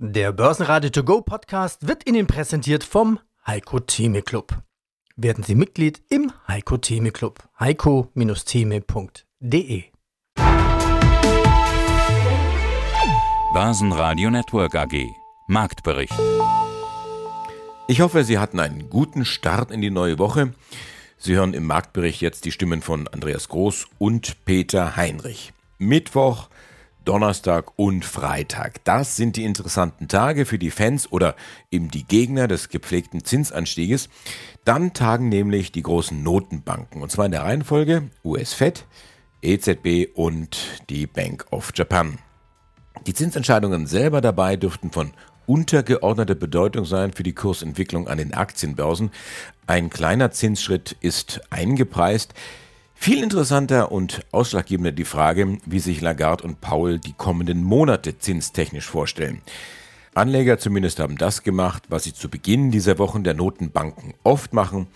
Der Börsenradio To Go Podcast wird Ihnen präsentiert vom Heiko Theme Club. Werden Sie Mitglied im Heiko Theme Club. heiko-theme.de Börsenradio Network AG Marktbericht. Ich hoffe, Sie hatten einen guten Start in die neue Woche. Sie hören im Marktbericht jetzt die Stimmen von Andreas Groß und Peter Heinrich. Mittwoch, Donnerstag und Freitag. Das sind die interessanten Tage für die Fans oder eben die Gegner des gepflegten Zinsanstieges. Dann tagen nämlich die großen Notenbanken und zwar in der Reihenfolge US-Fed, EZB und die Bank of Japan. Die Zinsentscheidungen selber dabei dürften von untergeordneter Bedeutung sein für die Kursentwicklung an den Aktienbörsen. Ein kleiner Zinsschritt ist eingepreist. Viel interessanter und ausschlaggebender die Frage, wie sich Lagarde und Paul die kommenden Monate zinstechnisch vorstellen. Anleger zumindest haben das gemacht, was sie zu Beginn dieser Wochen der Notenbanken oft machen,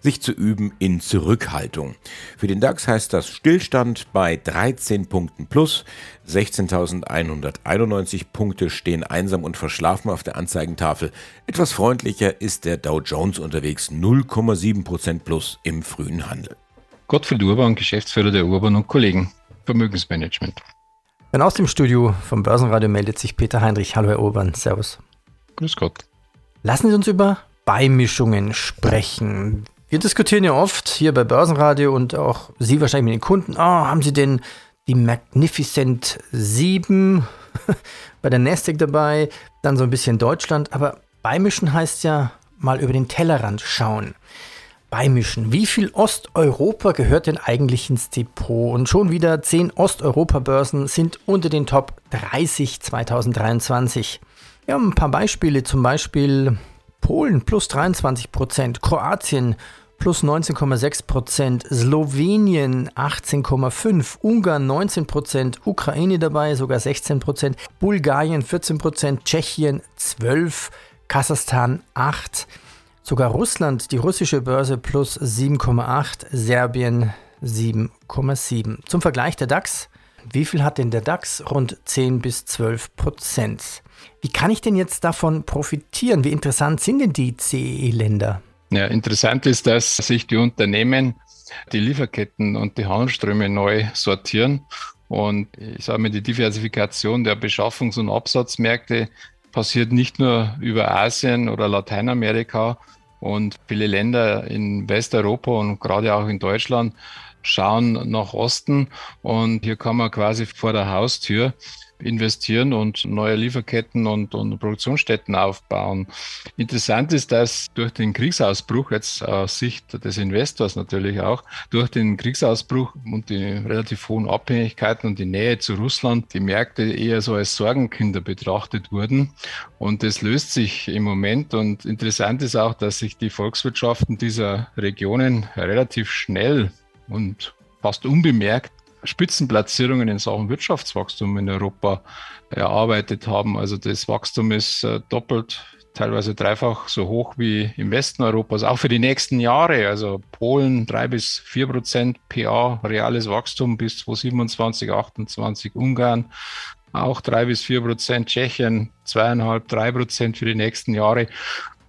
sich zu üben in Zurückhaltung. Für den DAX heißt das Stillstand bei 13 Punkten plus. 16.191 Punkte stehen einsam und verschlafen auf der Anzeigentafel. Etwas freundlicher ist der Dow Jones unterwegs, 0,7% plus im frühen Handel. Gottfried Urban, Geschäftsführer der Urban und Kollegen, Vermögensmanagement. Und aus dem Studio vom Börsenradio meldet sich Peter Heinrich. Hallo Herr Urban, Servus. Grüß Gott. Lassen Sie uns über Beimischungen sprechen. Wir diskutieren ja oft hier bei Börsenradio und auch Sie wahrscheinlich mit den Kunden. Oh, haben Sie denn die Magnificent 7 bei der Nasdaq dabei? Dann so ein bisschen Deutschland. Aber beimischen heißt ja mal über den Tellerrand schauen beimischen. Wie viel Osteuropa gehört denn eigentlich ins Depot? Und schon wieder 10 Osteuropa-Börsen sind unter den Top 30 2023. Wir haben ein paar Beispiele, zum Beispiel Polen plus 23 Prozent, Kroatien plus 19,6 Prozent, Slowenien 18,5, Ungarn 19 Prozent, Ukraine dabei sogar 16 Prozent, Bulgarien 14 Prozent, Tschechien 12, Kasachstan 8 Sogar Russland, die russische Börse plus 7,8, Serbien 7,7. Zum Vergleich der DAX. Wie viel hat denn der DAX? Rund 10 bis 12 Prozent. Wie kann ich denn jetzt davon profitieren? Wie interessant sind denn die CEE-Länder? Ja, interessant ist, dass sich die Unternehmen die Lieferketten und die Handelsströme neu sortieren. Und ich sage mal, die Diversifikation der Beschaffungs- und Absatzmärkte passiert nicht nur über Asien oder Lateinamerika, und viele Länder in Westeuropa und gerade auch in Deutschland schauen nach Osten. Und hier kann man quasi vor der Haustür investieren und neue Lieferketten und, und Produktionsstätten aufbauen. Interessant ist, dass durch den Kriegsausbruch, jetzt aus Sicht des Investors natürlich auch, durch den Kriegsausbruch und die relativ hohen Abhängigkeiten und die Nähe zu Russland, die Märkte eher so als Sorgenkinder betrachtet wurden. Und das löst sich im Moment. Und interessant ist auch, dass sich die Volkswirtschaften dieser Regionen relativ schnell und fast unbemerkt Spitzenplatzierungen in Sachen Wirtschaftswachstum in Europa erarbeitet haben. Also das Wachstum ist äh, doppelt, teilweise dreifach so hoch wie im Westen Europas, auch für die nächsten Jahre. Also Polen drei bis vier Prozent PA, reales Wachstum bis 2027, 28, Ungarn auch drei bis vier Prozent, Tschechien zweieinhalb, drei Prozent für die nächsten Jahre.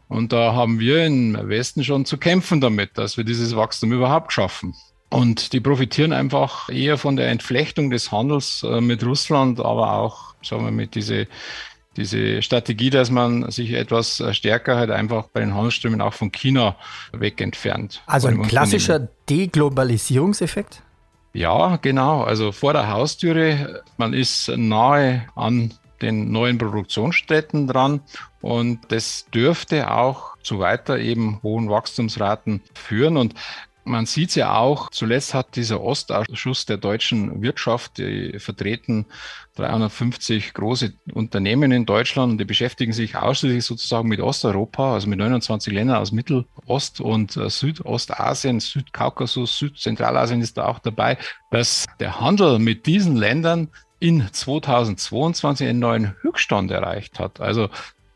Und da haben wir im Westen schon zu kämpfen damit, dass wir dieses Wachstum überhaupt schaffen. Und die profitieren einfach eher von der Entflechtung des Handels äh, mit Russland, aber auch, sagen wir, mit diese, diese Strategie, dass man sich etwas stärker halt einfach bei den Handelsströmen auch von China weg entfernt. Also ein klassischer Deglobalisierungseffekt? Ja, genau. Also vor der Haustüre, man ist nahe an den neuen Produktionsstätten dran und das dürfte auch zu weiter eben hohen Wachstumsraten führen. Und man sieht es ja auch, zuletzt hat dieser Ostausschuss der deutschen Wirtschaft, die vertreten 350 große Unternehmen in Deutschland und die beschäftigen sich ausschließlich sozusagen mit Osteuropa, also mit 29 Ländern aus Mittelost- und äh, Südostasien, Südkaukasus, Südzentralasien ist da auch dabei, dass der Handel mit diesen Ländern in 2022 einen neuen Höchststand erreicht hat. Also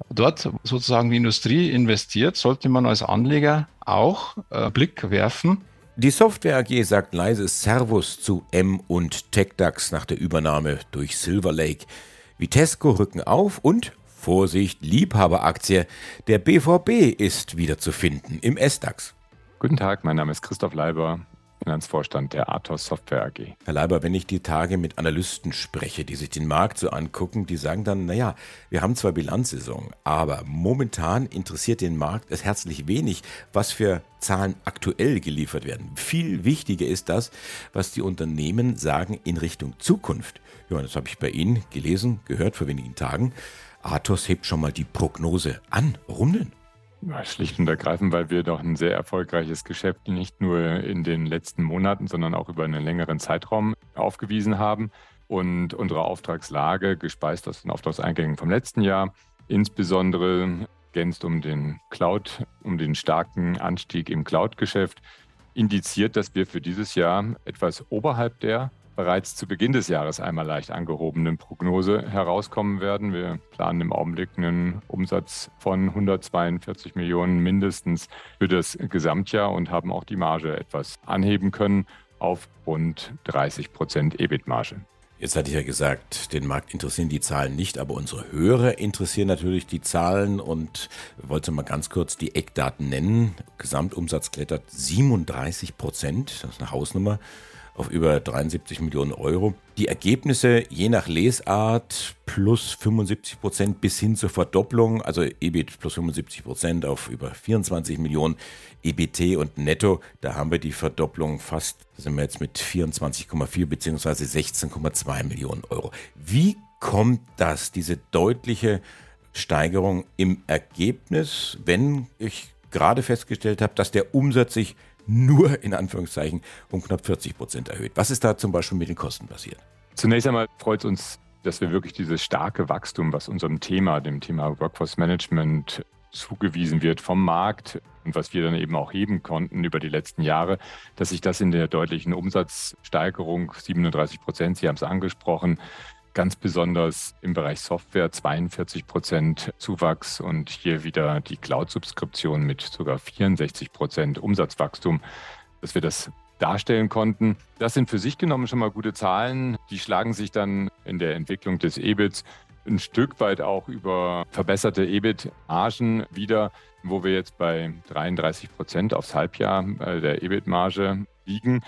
dort sozusagen die Industrie investiert, sollte man als Anleger auch äh, Blick werfen. Die Software AG sagt leise Servus zu M und TechDAX nach der Übernahme durch Silver Lake. Vitesco rücken auf und Vorsicht, Liebhaberaktie. Der BVB ist wieder zu finden im S-DAX. Guten Tag, mein Name ist Christoph Leiber. Finanzvorstand der Athos Software AG. Herr Leiber, wenn ich die Tage mit Analysten spreche, die sich den Markt so angucken, die sagen dann, naja, wir haben zwar Bilanzsaison, aber momentan interessiert den Markt es herzlich wenig, was für Zahlen aktuell geliefert werden. Viel wichtiger ist das, was die Unternehmen sagen in Richtung Zukunft. Ja, das habe ich bei Ihnen gelesen, gehört vor wenigen Tagen. Athos hebt schon mal die Prognose an. Warum denn? Schlicht und ergreifend, weil wir doch ein sehr erfolgreiches Geschäft nicht nur in den letzten Monaten, sondern auch über einen längeren Zeitraum aufgewiesen haben und unsere Auftragslage, gespeist aus den Auftragseingängen vom letzten Jahr, insbesondere ergänzt um den Cloud, um den starken Anstieg im Cloud-Geschäft, indiziert, dass wir für dieses Jahr etwas oberhalb der bereits zu Beginn des Jahres einmal leicht angehobenen Prognose herauskommen werden. Wir planen im Augenblick einen Umsatz von 142 Millionen mindestens für das Gesamtjahr und haben auch die Marge etwas anheben können auf rund 30 Prozent EBIT-Marge. Jetzt hatte ich ja gesagt, den Markt interessieren die Zahlen nicht, aber unsere Hörer interessieren natürlich die Zahlen und wollte mal ganz kurz die Eckdaten nennen. Gesamtumsatz klettert 37 Prozent, das ist eine Hausnummer auf über 73 Millionen Euro. Die Ergebnisse je nach Lesart plus 75 Prozent bis hin zur Verdopplung, also EBIT plus 75 Prozent auf über 24 Millionen, EBT und Netto, da haben wir die Verdopplung fast, da sind wir jetzt mit 24,4 bzw. 16,2 Millionen Euro. Wie kommt das, diese deutliche Steigerung im Ergebnis, wenn ich gerade festgestellt habe, dass der Umsatz sich nur in Anführungszeichen um knapp 40 Prozent erhöht. Was ist da zum Beispiel mit den Kosten passiert? Zunächst einmal freut es uns, dass wir wirklich dieses starke Wachstum, was unserem Thema, dem Thema Workforce Management zugewiesen wird vom Markt und was wir dann eben auch heben konnten über die letzten Jahre, dass sich das in der deutlichen Umsatzsteigerung 37 Prozent, Sie haben es angesprochen, ganz besonders im Bereich Software 42 Prozent Zuwachs und hier wieder die Cloud-Subskription mit sogar 64 Prozent Umsatzwachstum, dass wir das darstellen konnten. Das sind für sich genommen schon mal gute Zahlen. Die schlagen sich dann in der Entwicklung des EBITs ein Stück weit auch über verbesserte EBIT-Margen wieder, wo wir jetzt bei 33 Prozent aufs Halbjahr äh, der EBIT-Marge liegen.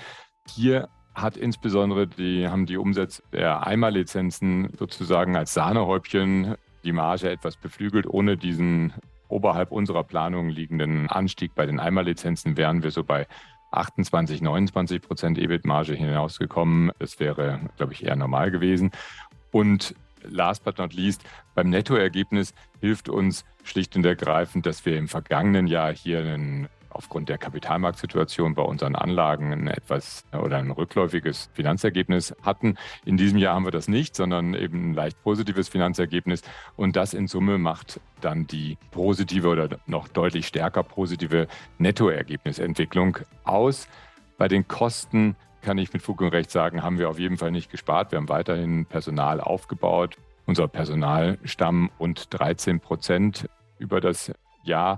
Hier hat insbesondere die, haben die Umsätze der Einmallizenzen sozusagen als Sahnehäubchen die Marge etwas beflügelt. Ohne diesen oberhalb unserer Planung liegenden Anstieg bei den Einmallizenzen wären wir so bei 28, 29 Prozent EBIT-Marge hinausgekommen. Das wäre, glaube ich, eher normal gewesen. Und last but not least, beim Nettoergebnis hilft uns schlicht und ergreifend, dass wir im vergangenen Jahr hier einen aufgrund der Kapitalmarktsituation bei unseren Anlagen ein etwas oder ein rückläufiges Finanzergebnis hatten. In diesem Jahr haben wir das nicht, sondern eben ein leicht positives Finanzergebnis. Und das in Summe macht dann die positive oder noch deutlich stärker positive Nettoergebnisentwicklung aus. Bei den Kosten kann ich mit Fug und Recht sagen, haben wir auf jeden Fall nicht gespart. Wir haben weiterhin Personal aufgebaut. Unser Personalstamm rund 13 Prozent über das Jahr.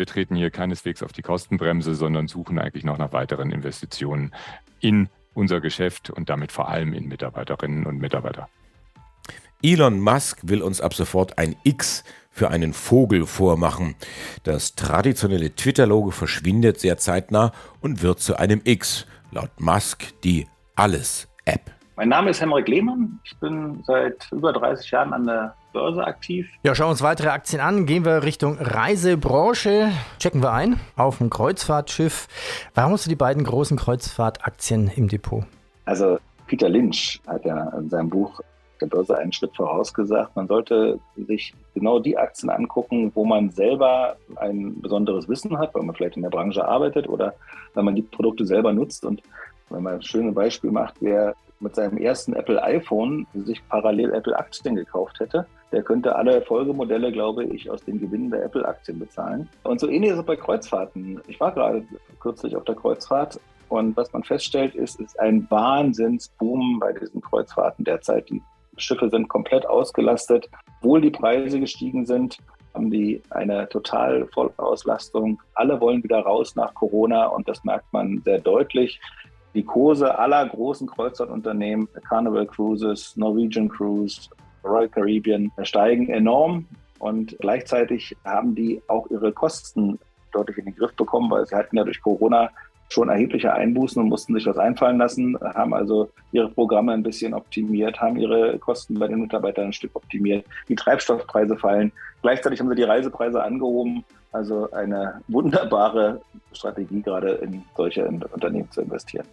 wir treten hier keineswegs auf die Kostenbremse, sondern suchen eigentlich noch nach weiteren Investitionen in unser Geschäft und damit vor allem in Mitarbeiterinnen und Mitarbeiter. Elon Musk will uns ab sofort ein X für einen Vogel vormachen. Das traditionelle Twitter-Logo verschwindet sehr zeitnah und wird zu einem X. Laut Musk die Alles-App. Mein Name ist Henrik Lehmann. Ich bin seit über 30 Jahren an der Börse aktiv. Ja, schauen wir uns weitere Aktien an. Gehen wir Richtung Reisebranche. Checken wir ein auf ein Kreuzfahrtschiff. Warum hast du die beiden großen Kreuzfahrtaktien im Depot? Also Peter Lynch hat ja in seinem Buch der Börse einen Schritt vorausgesagt. Man sollte sich genau die Aktien angucken, wo man selber ein besonderes Wissen hat, weil man vielleicht in der Branche arbeitet oder weil man die Produkte selber nutzt. Und wenn man ein schönes Beispiel macht, wäre mit seinem ersten Apple iPhone sich parallel Apple-Aktien gekauft hätte, der könnte alle Folgemodelle, glaube ich, aus den Gewinnen der Apple-Aktien bezahlen. Und so ähnlich ist es bei Kreuzfahrten. Ich war gerade kürzlich auf der Kreuzfahrt und was man feststellt, ist, ist ein Wahnsinnsboom bei diesen Kreuzfahrten derzeit. Die Schiffe sind komplett ausgelastet. Obwohl die Preise gestiegen sind, haben die eine total Vollauslastung. Alle wollen wieder raus nach Corona und das merkt man sehr deutlich. Die Kurse aller großen Kreuzfahrtunternehmen, Carnival Cruises, Norwegian Cruise, Royal Caribbean, steigen enorm und gleichzeitig haben die auch ihre Kosten deutlich in den Griff bekommen, weil sie hatten ja durch Corona schon erhebliche Einbußen und mussten sich was einfallen lassen, haben also ihre Programme ein bisschen optimiert, haben ihre Kosten bei den Mitarbeitern ein Stück optimiert. Die Treibstoffpreise fallen. Gleichzeitig haben sie die Reisepreise angehoben. Also eine wunderbare Strategie, gerade in solche Unternehmen zu investieren.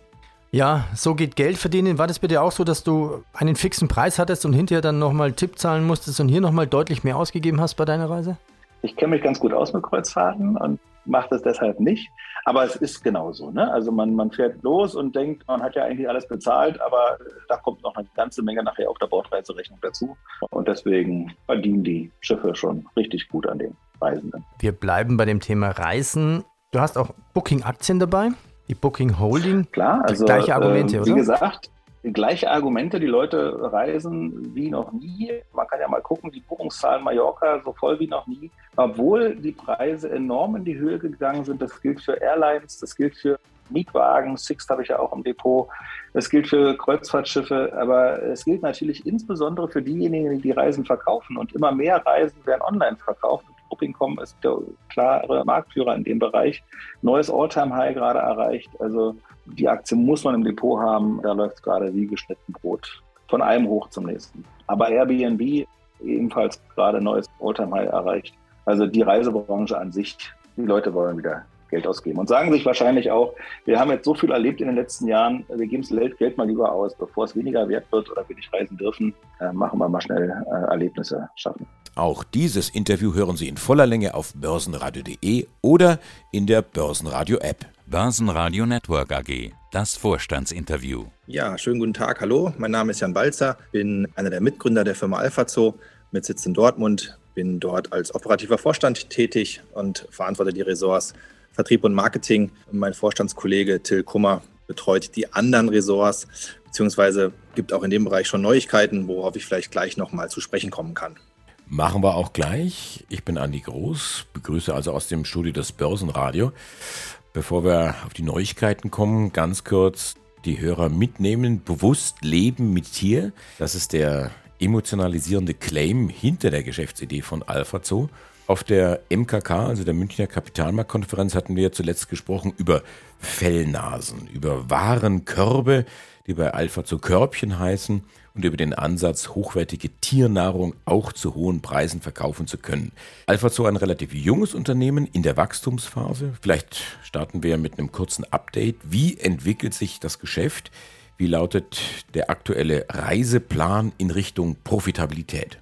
Ja, so geht Geld verdienen. War das bitte auch so, dass du einen fixen Preis hattest und hinterher dann nochmal Tipp zahlen musstest und hier nochmal deutlich mehr ausgegeben hast bei deiner Reise? Ich kenne mich ganz gut aus mit Kreuzfahrten und mache das deshalb nicht. Aber es ist genauso. Ne? Also man, man fährt los und denkt, man hat ja eigentlich alles bezahlt, aber da kommt noch eine ganze Menge nachher auf der Bordreiserechnung dazu. Und deswegen verdienen die Schiffe schon richtig gut an den Reisenden. Wir bleiben bei dem Thema Reisen. Du hast auch Booking-Aktien dabei, die Booking Holding. Klar, also gleiche Argumente, äh, oder? Wie gesagt, gleiche Argumente, die Leute reisen wie noch nie. Man kann ja mal gucken, die Buchungszahlen Mallorca so voll wie noch nie, obwohl die Preise enorm in die Höhe gegangen sind. Das gilt für Airlines, das gilt für Mietwagen, Sixt habe ich ja auch im Depot. Das gilt für Kreuzfahrtschiffe, aber es gilt natürlich insbesondere für diejenigen, die die Reisen verkaufen. Und immer mehr Reisen werden online verkauft. Booking.com ist der klare Marktführer in dem Bereich. Neues All-Time-High gerade erreicht. Also die Aktie muss man im Depot haben. Da läuft es gerade wie geschnitten Brot. Von einem hoch zum nächsten. Aber Airbnb ebenfalls gerade neues All-Time-High erreicht. Also die Reisebranche an sich, die Leute wollen wieder Geld ausgeben und sagen sich wahrscheinlich auch, wir haben jetzt so viel erlebt in den letzten Jahren, wir geben das Geld mal lieber aus, bevor es weniger wert wird oder wir nicht reisen dürfen, äh, machen wir mal schnell äh, Erlebnisse schaffen. Auch dieses Interview hören Sie in voller Länge auf börsenradio.de oder in der Börsenradio-App. Börsenradio Network AG, das Vorstandsinterview. Ja, schönen guten Tag. Hallo, mein Name ist Jan Balzer, bin einer der Mitgründer der Firma AlphaZoo mit Sitz in Dortmund, bin dort als operativer Vorstand tätig und verantworte die Ressorts Vertrieb und Marketing. Mein Vorstandskollege Till Kummer betreut die anderen Ressorts, beziehungsweise gibt auch in dem Bereich schon Neuigkeiten, worauf ich vielleicht gleich nochmal zu sprechen kommen kann. Machen wir auch gleich. Ich bin Andi Groß, begrüße also aus dem Studio das Börsenradio. Bevor wir auf die Neuigkeiten kommen, ganz kurz die Hörer mitnehmen. Bewusst leben mit Tier. Das ist der emotionalisierende Claim hinter der Geschäftsidee von Alpha Zoo. Auf der MKK, also der Münchner Kapitalmarktkonferenz, hatten wir zuletzt gesprochen über Fellnasen, über Warenkörbe, die bei Alpha Zoo Körbchen heißen und über den Ansatz, hochwertige Tiernahrung auch zu hohen Preisen verkaufen zu können. Alpha Zoo ein relativ junges Unternehmen in der Wachstumsphase. Vielleicht starten wir mit einem kurzen Update. Wie entwickelt sich das Geschäft? Wie lautet der aktuelle Reiseplan in Richtung Profitabilität?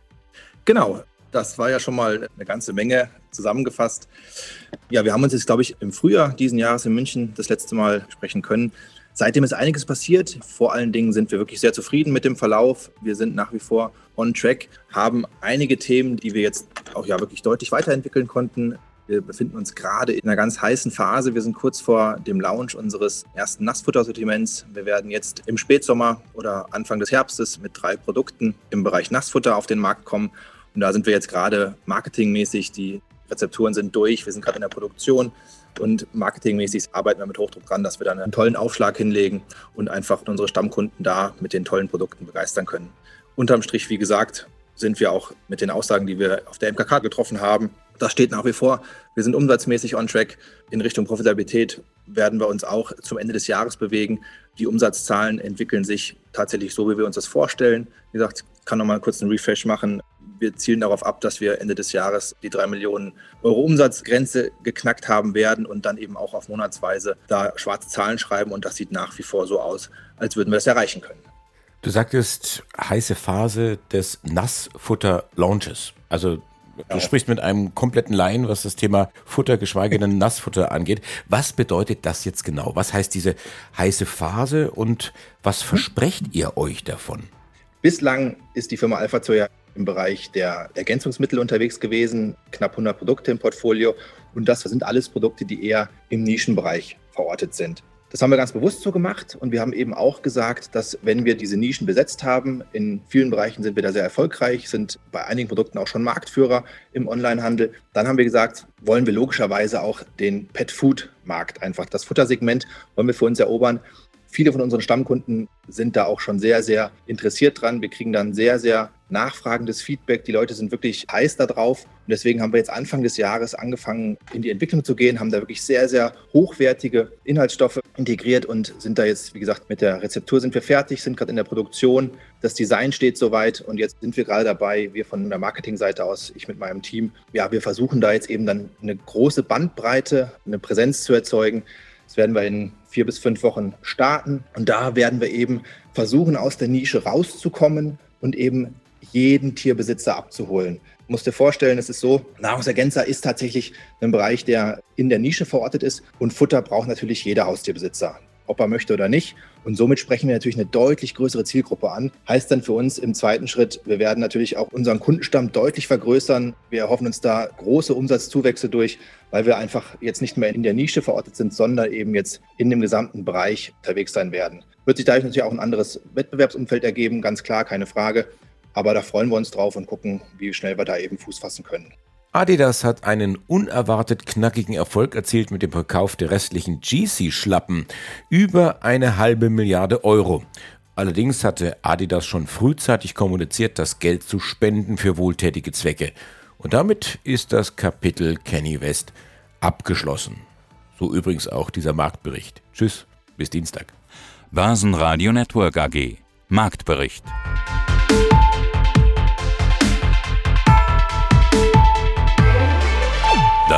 Genau, das war ja schon mal eine ganze Menge zusammengefasst. Ja, wir haben uns jetzt, glaube ich, im Frühjahr diesen Jahres in München das letzte Mal sprechen können. Seitdem ist einiges passiert. Vor allen Dingen sind wir wirklich sehr zufrieden mit dem Verlauf. Wir sind nach wie vor on track, haben einige Themen, die wir jetzt auch ja wirklich deutlich weiterentwickeln konnten. Wir befinden uns gerade in einer ganz heißen Phase. Wir sind kurz vor dem Launch unseres ersten Nassfuttersortiments. Wir werden jetzt im Spätsommer oder Anfang des Herbstes mit drei Produkten im Bereich Nassfutter auf den Markt kommen. Und da sind wir jetzt gerade marketingmäßig. Die Rezepturen sind durch. Wir sind gerade in der Produktion. Und marketingmäßig arbeiten wir mit Hochdruck dran, dass wir dann einen tollen Aufschlag hinlegen und einfach unsere Stammkunden da mit den tollen Produkten begeistern können. Unterm Strich, wie gesagt, sind wir auch mit den Aussagen, die wir auf der MKK getroffen haben, das steht nach wie vor. Wir sind umsatzmäßig on track. In Richtung Profitabilität werden wir uns auch zum Ende des Jahres bewegen. Die Umsatzzahlen entwickeln sich tatsächlich so, wie wir uns das vorstellen. Wie gesagt, ich kann noch mal kurz einen Refresh machen wir zielen darauf ab, dass wir Ende des Jahres die drei Millionen Euro Umsatzgrenze geknackt haben werden und dann eben auch auf Monatsweise da schwarze Zahlen schreiben. Und das sieht nach wie vor so aus, als würden wir es erreichen können. Du sagtest heiße Phase des Nassfutter-Launches. Also Du sprichst mit einem kompletten Laien, was das Thema Futter, geschweige denn Nassfutter angeht. Was bedeutet das jetzt genau? Was heißt diese heiße Phase und was versprecht ihr euch davon? Bislang ist die Firma Alpha Zoya im Bereich der Ergänzungsmittel unterwegs gewesen, knapp 100 Produkte im Portfolio. Und das sind alles Produkte, die eher im Nischenbereich verortet sind. Das haben wir ganz bewusst so gemacht und wir haben eben auch gesagt, dass wenn wir diese Nischen besetzt haben, in vielen Bereichen sind wir da sehr erfolgreich, sind bei einigen Produkten auch schon Marktführer im Onlinehandel, dann haben wir gesagt, wollen wir logischerweise auch den Pet-Food-Markt einfach, das Futtersegment wollen wir für uns erobern. Viele von unseren Stammkunden sind da auch schon sehr, sehr interessiert dran. Wir kriegen dann sehr, sehr nachfragendes Feedback. Die Leute sind wirklich heiß darauf. Und deswegen haben wir jetzt Anfang des Jahres angefangen, in die Entwicklung zu gehen, haben da wirklich sehr, sehr hochwertige Inhaltsstoffe integriert und sind da jetzt, wie gesagt, mit der Rezeptur sind wir fertig, sind gerade in der Produktion. Das Design steht soweit und jetzt sind wir gerade dabei, wir von der Marketingseite aus, ich mit meinem Team, ja, wir versuchen da jetzt eben dann eine große Bandbreite, eine Präsenz zu erzeugen. Das werden wir in vier bis fünf Wochen starten. Und da werden wir eben versuchen, aus der Nische rauszukommen und eben jeden Tierbesitzer abzuholen. Du musst dir vorstellen, es ist so, Nahrungsergänzer ist tatsächlich ein Bereich, der in der Nische verortet ist und Futter braucht natürlich jeder Haustierbesitzer, ob er möchte oder nicht. Und somit sprechen wir natürlich eine deutlich größere Zielgruppe an. Heißt dann für uns im zweiten Schritt, wir werden natürlich auch unseren Kundenstamm deutlich vergrößern. Wir erhoffen uns da große Umsatzzuwächse durch, weil wir einfach jetzt nicht mehr in der Nische verortet sind, sondern eben jetzt in dem gesamten Bereich unterwegs sein werden. Wird sich dadurch natürlich auch ein anderes Wettbewerbsumfeld ergeben, ganz klar, keine Frage. Aber da freuen wir uns drauf und gucken, wie schnell wir da eben Fuß fassen können. Adidas hat einen unerwartet knackigen Erfolg erzielt mit dem Verkauf der restlichen GC-Schlappen. Über eine halbe Milliarde Euro. Allerdings hatte Adidas schon frühzeitig kommuniziert, das Geld zu spenden für wohltätige Zwecke. Und damit ist das Kapitel Kenny West abgeschlossen. So übrigens auch dieser Marktbericht. Tschüss, bis Dienstag. Basen Network AG Marktbericht.